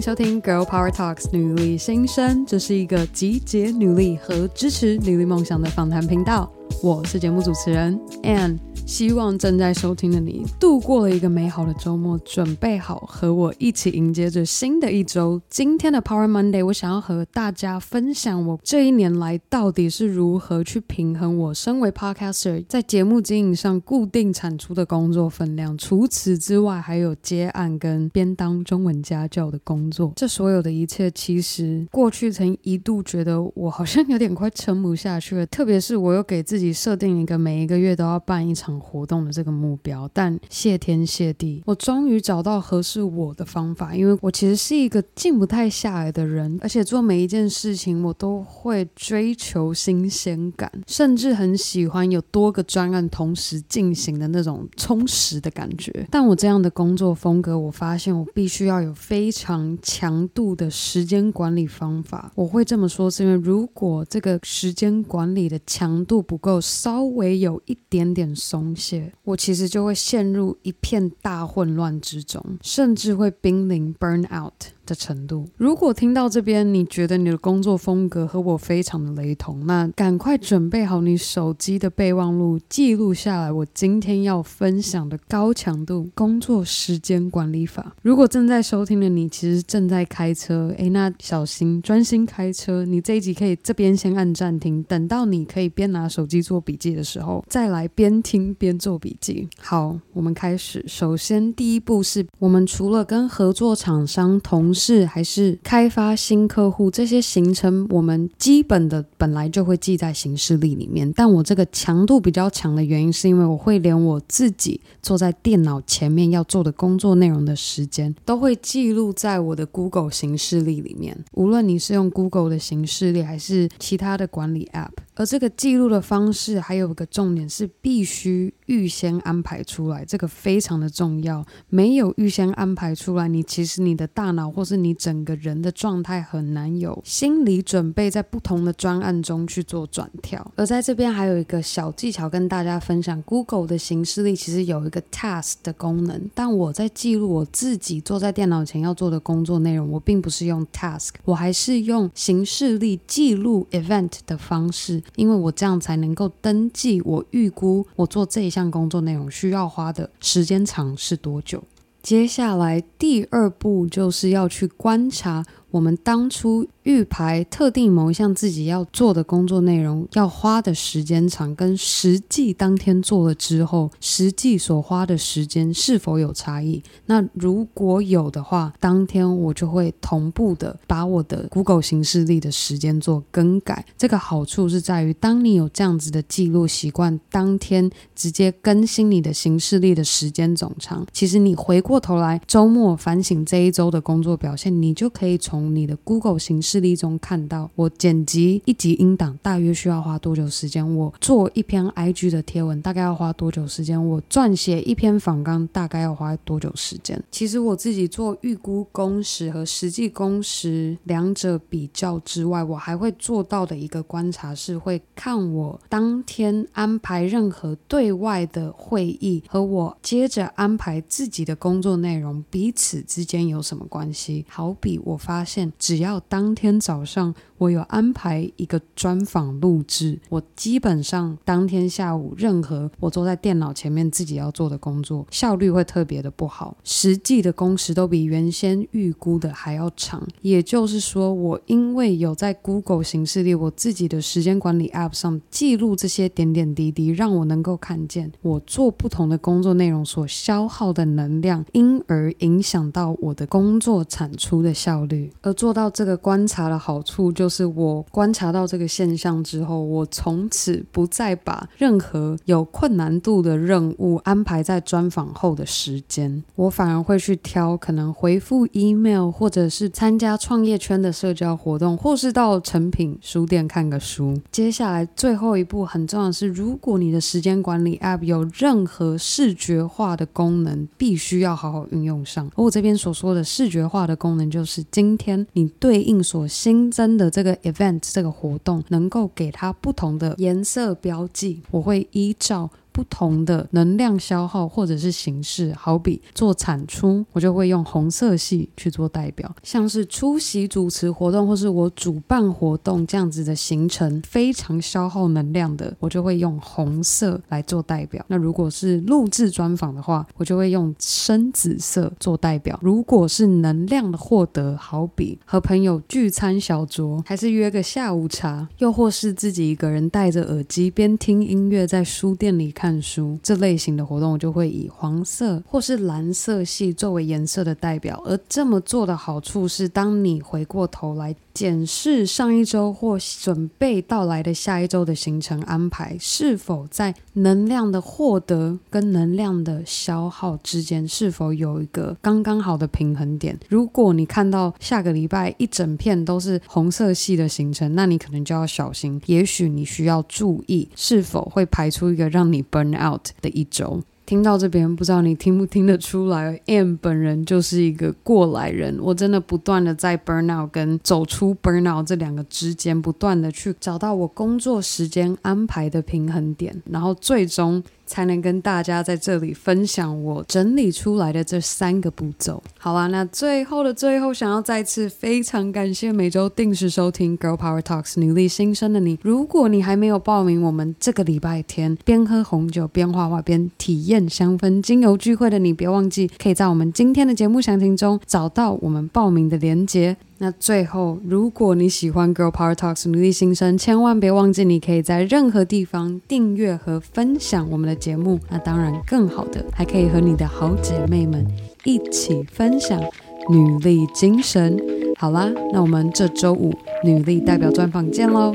收听《Girl Power Talks》女力新生，这是一个集结女力和支持女力梦想的访谈频道。我是节目主持人 Ann。希望正在收听的你度过了一个美好的周末，准备好和我一起迎接着新的一周。今天的 Power Monday，我想要和大家分享我这一年来到底是如何去平衡我身为 Podcaster 在节目经营上固定产出的工作分量。除此之外，还有接案跟边当中文家教的工作。这所有的一切，其实过去曾一度觉得我好像有点快撑不下去了。特别是我又给自己自己设定一个每一个月都要办一场。活动的这个目标，但谢天谢地，我终于找到合适我的方法。因为我其实是一个静不太下来的人，而且做每一件事情我都会追求新鲜感，甚至很喜欢有多个专案同时进行的那种充实的感觉。但我这样的工作风格，我发现我必须要有非常强度的时间管理方法。我会这么说，是因为如果这个时间管理的强度不够够，稍微有一点点松懈。我其实就会陷入一片大混乱之中，甚至会濒临 burn out。的程度。如果听到这边，你觉得你的工作风格和我非常的雷同，那赶快准备好你手机的备忘录，记录下来我今天要分享的高强度工作时间管理法。如果正在收听的你其实正在开车，诶，那小心专心开车。你这一集可以这边先按暂停，等到你可以边拿手机做笔记的时候，再来边听边做笔记。好，我们开始。首先，第一步是我们除了跟合作厂商同是还是开发新客户，这些行程我们基本的本来就会记在行事历里面。但我这个强度比较强的原因，是因为我会连我自己坐在电脑前面要做的工作内容的时间，都会记录在我的 Google 行事历里面。无论你是用 Google 的行事历，还是其他的管理 App。而这个记录的方式还有一个重点是必须预先安排出来，这个非常的重要。没有预先安排出来，你其实你的大脑或是你整个人的状态很难有心理准备，在不同的专案中去做转跳。而在这边还有一个小技巧跟大家分享，Google 的行事历其实有一个 Task 的功能，但我在记录我自己坐在电脑前要做的工作内容，我并不是用 Task，我还是用行事历记录 Event 的方式。因为我这样才能够登记，我预估我做这一项工作内容需要花的时间长是多久。接下来第二步就是要去观察我们当初。预排特定某一项自己要做的工作内容要花的时间长，跟实际当天做了之后，实际所花的时间是否有差异？那如果有的话，当天我就会同步的把我的 Google 行事历的时间做更改。这个好处是在于，当你有这样子的记录习惯，当天直接更新你的行事历的时间总长，其实你回过头来周末反省这一周的工作表现，你就可以从从你的 Google 行事。例中看到我剪辑一集音档大约需要花多久时间？我做一篇 IG 的贴文大概要花多久时间？我撰写一篇访纲大概要花多久时间？其实我自己做预估工时和实际工时两者比较之外，我还会做到的一个观察是会看我当天安排任何对外的会议和我接着安排自己的工作内容彼此之间有什么关系？好比我发现只要当天。早上，我有安排一个专访录制，我基本上当天下午任何我坐在电脑前面自己要做的工作，效率会特别的不好，实际的工时都比原先预估的还要长。也就是说，我因为有在 Google 形式里我自己的时间管理 App 上记录这些点点滴滴，让我能够看见我做不同的工作内容所消耗的能量，因而影响到我的工作产出的效率。而做到这个观察。的好处就就是，我观察到这个现象之后，我从此不再把任何有困难度的任务安排在专访后的时间，我反而会去挑可能回复 email，或者是参加创业圈的社交活动，或是到成品书店看个书。接下来最后一步很重要的是，如果你的时间管理 app 有任何视觉化的功能，必须要好好运用上。而我这边所说的视觉化的功能，就是今天你对应所新增的这个 event 这个活动能够给它不同的颜色标记，我会依照。不同的能量消耗或者是形式，好比做产出，我就会用红色系去做代表；像是出席主持活动或是我主办活动这样子的行程，非常消耗能量的，我就会用红色来做代表。那如果是录制专访的话，我就会用深紫色做代表。如果是能量的获得，好比和朋友聚餐小酌，还是约个下午茶，又或是自己一个人戴着耳机边听音乐在书店里看看书，这类型的活动我就会以黄色或是蓝色系作为颜色的代表。而这么做的好处是，当你回过头来检视上一周或准备到来的下一周的行程安排，是否在能量的获得跟能量的消耗之间是否有一个刚刚好的平衡点？如果你看到下个礼拜一整片都是红色系的行程，那你可能就要小心，也许你需要注意是否会排出一个让你 burn out 的一周。听到这边，不知道你听不听得出来 Am 本人就是一个过来人，我真的不断的在 burnout 跟走出 burnout 这两个之间，不断的去找到我工作时间安排的平衡点，然后最终。才能跟大家在这里分享我整理出来的这三个步骤。好啦，那最后的最后，想要再次非常感谢每周定时收听 Girl Power Talks 女力新生的你。如果你还没有报名我们这个礼拜天边喝红酒边画画边体验香氛精油聚会的你，别忘记可以在我们今天的节目详情中找到我们报名的链接。那最后，如果你喜欢 Girl Power Talks 女力新生，千万别忘记，你可以在任何地方订阅和分享我们的节目。那当然，更好的还可以和你的好姐妹们一起分享女力精神。好啦，那我们这周五女力代表专访见喽，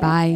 拜。